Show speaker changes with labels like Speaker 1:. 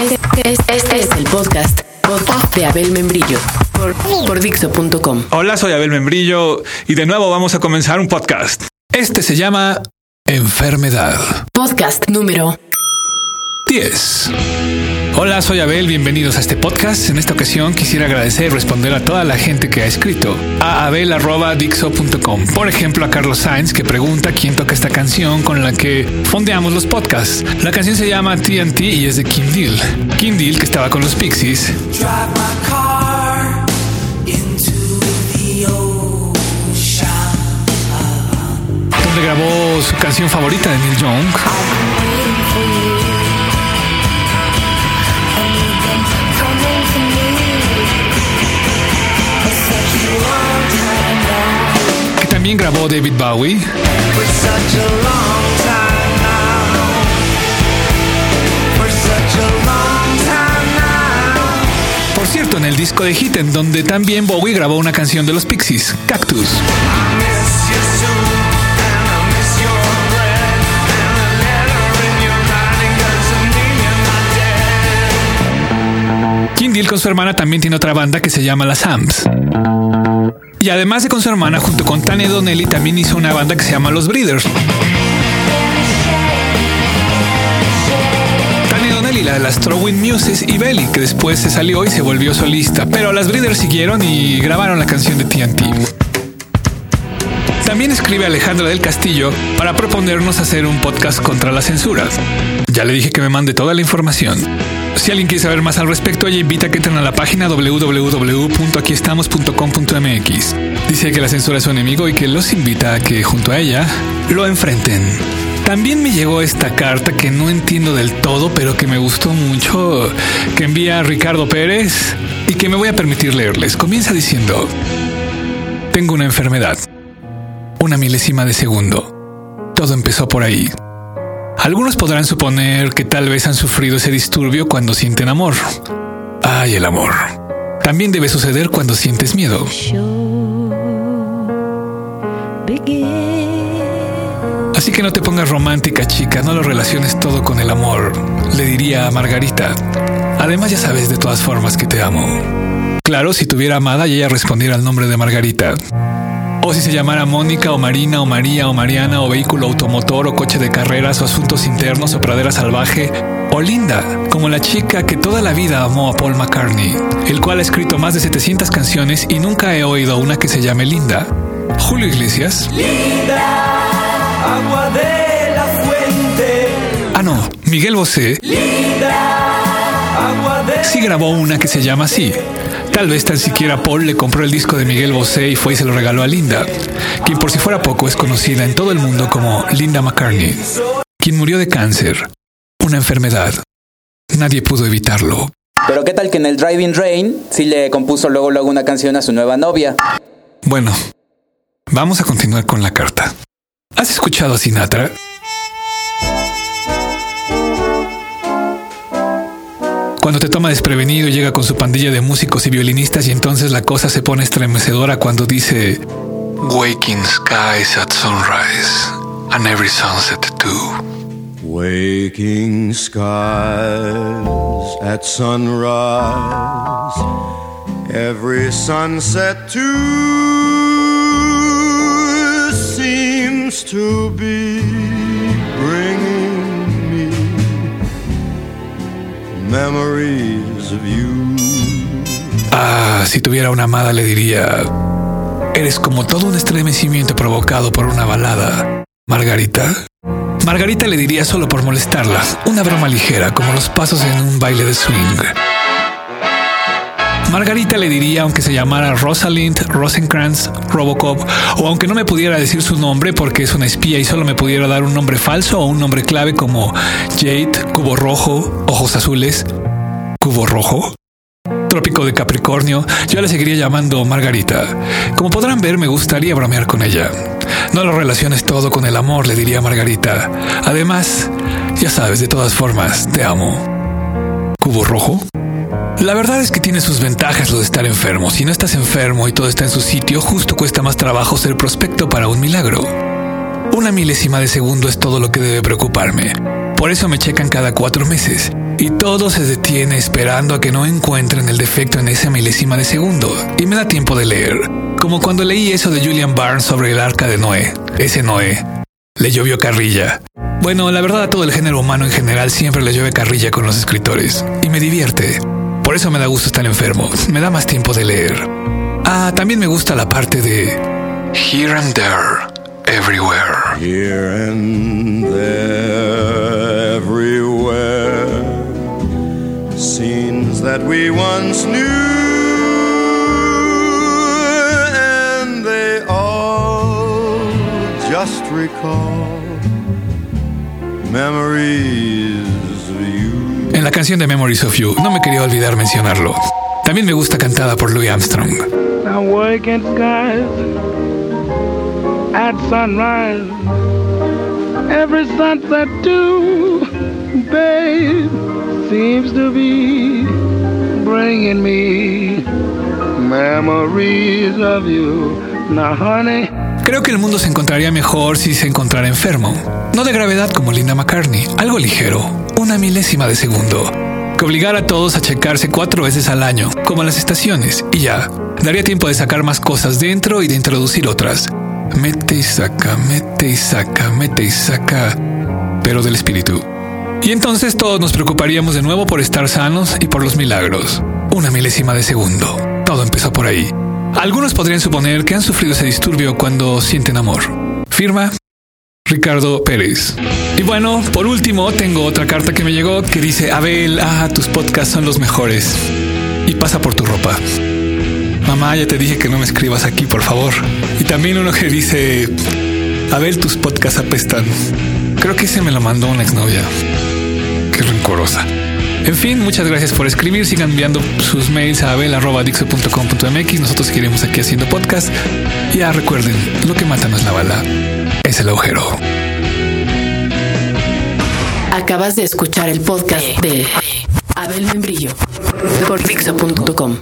Speaker 1: Este, este es el podcast, podcast de Abel Membrillo por, por Dixo.com.
Speaker 2: Hola, soy Abel Membrillo y de nuevo vamos a comenzar un podcast. Este se llama Enfermedad.
Speaker 1: Podcast número
Speaker 2: 10. Hola, soy Abel, bienvenidos a este podcast. En esta ocasión quisiera agradecer y responder a toda la gente que ha escrito a abel.dixo.com. Por ejemplo, a Carlos Sainz que pregunta quién toca esta canción con la que fondeamos los podcasts. La canción se llama TNT y es de Kim Deal. Kim Deal, que estaba con los Pixies. Donde grabó su canción favorita de Neil Young. También grabó David Bowie. Por cierto, en el disco de Hit, en donde también Bowie grabó una canción de los Pixies, Cactus. Con su hermana también tiene otra banda que se llama Las Hams. Y además de con su hermana, junto con Tania Donnelly, también hizo una banda que se llama Los Breeders. Tania Donnelly, la de las Throwing Muses y Belly, que después se salió y se volvió solista. Pero las Breeders siguieron y grabaron la canción de TNT. También escribe Alejandra del Castillo para proponernos hacer un podcast contra la censura. Ya le dije que me mande toda la información. Si alguien quiere saber más al respecto, ella invita a que entren a la página www.aquiestamos.com.mx. Dice que la censura es su enemigo y que los invita a que junto a ella lo enfrenten. También me llegó esta carta que no entiendo del todo, pero que me gustó mucho, que envía Ricardo Pérez y que me voy a permitir leerles. Comienza diciendo, tengo una enfermedad, una milésima de segundo. Todo empezó por ahí. Algunos podrán suponer que tal vez han sufrido ese disturbio cuando sienten amor. Ay, el amor. También debe suceder cuando sientes miedo. Así que no te pongas romántica, chica, no lo relaciones todo con el amor, le diría a Margarita. Además ya sabes de todas formas que te amo. Claro, si tuviera amada y ella respondiera al nombre de Margarita. O si se llamara Mónica o Marina o María o Mariana o vehículo automotor o coche de carreras o asuntos internos o pradera salvaje o Linda, como la chica que toda la vida amó a Paul McCartney, el cual ha escrito más de 700 canciones y nunca he oído una que se llame Linda. Julio Iglesias.
Speaker 3: Linda, agua de la fuente.
Speaker 2: Ah, no, Miguel Bosé.
Speaker 3: Linda, agua de
Speaker 2: Sí grabó una que se llama así. Tal vez tan siquiera Paul le compró el disco de Miguel Bosé y fue y se lo regaló a Linda, quien por si fuera poco es conocida en todo el mundo como Linda McCartney, quien murió de cáncer, una enfermedad. Nadie pudo evitarlo.
Speaker 4: Pero qué tal que en el Driving Rain sí le compuso luego luego una canción a su nueva novia.
Speaker 2: Bueno, vamos a continuar con la carta. ¿Has escuchado a Sinatra? Cuando te toma desprevenido, llega con su pandilla de músicos y violinistas y entonces la cosa se pone estremecedora cuando dice Waking skies at sunrise and every sunset too.
Speaker 5: Waking skies at sunrise, every sunset too seems to be
Speaker 2: Ah, si tuviera una amada le diría, eres como todo un estremecimiento provocado por una balada. Margarita. Margarita le diría solo por molestarla, una broma ligera, como los pasos en un baile de swing. Margarita le diría, aunque se llamara Rosalind Rosenkrantz Robocop, o aunque no me pudiera decir su nombre porque es una espía y solo me pudiera dar un nombre falso o un nombre clave como Jade, Cubo Rojo, Ojos Azules, Cubo Rojo, Trópico de Capricornio, yo la seguiría llamando Margarita. Como podrán ver, me gustaría bromear con ella. No lo relaciones todo con el amor, le diría Margarita. Además, ya sabes, de todas formas, te amo. ¿Cubo rojo? La verdad es que tiene sus ventajas lo de estar enfermo. Si no estás enfermo y todo está en su sitio, justo cuesta más trabajo ser prospecto para un milagro. Una milésima de segundo es todo lo que debe preocuparme. Por eso me checan cada cuatro meses. y todo se detiene esperando a que no encuentren el defecto en esa milésima de segundo y me da tiempo de leer. Como cuando leí eso de Julian Barnes sobre el arca de Noé. Ese Noé. Le llovió carrilla. Bueno, la verdad a todo el género humano en general siempre le llueve carrilla con los escritores y me divierte. Por eso me da gusto estar enfermo. Me da más tiempo de leer. Ah, también me gusta la parte de Here and There, Everywhere.
Speaker 5: Here and there, everywhere. Scenes that we once knew, and they all just recall.
Speaker 2: En la canción de Memories of You, no me quería olvidar mencionarlo. También me gusta cantada por Louis Armstrong.
Speaker 6: I wake in skies at sunrise. Every sunset too, babe, seems to be bringing me memories of you. Now, honey.
Speaker 2: Creo que el mundo se encontraría mejor si se encontrara enfermo. No de gravedad como Linda McCartney, algo ligero, una milésima de segundo. Que obligara a todos a checarse cuatro veces al año, como las estaciones, y ya. Daría tiempo de sacar más cosas dentro y de introducir otras. Mete y saca, mete y saca, mete y saca, pero del espíritu. Y entonces todos nos preocuparíamos de nuevo por estar sanos y por los milagros. Una milésima de segundo. Todo empezó por ahí. Algunos podrían suponer que han sufrido ese disturbio cuando sienten amor. Firma Ricardo Pérez. Y bueno, por último, tengo otra carta que me llegó que dice, Abel, ah, tus podcasts son los mejores. Y pasa por tu ropa. Mamá, ya te dije que no me escribas aquí, por favor. Y también uno que dice, Abel, tus podcasts apestan. Creo que ese me lo mandó una exnovia. Qué rencorosa. En fin, muchas gracias por escribir. Sigan enviando sus mails a abel.dixo.com.mx. Nosotros seguiremos aquí haciendo podcast. Ya recuerden, lo que mata no es la bala, es el agujero.
Speaker 1: Acabas de escuchar el podcast de Abel Membrillo por Dixo.com.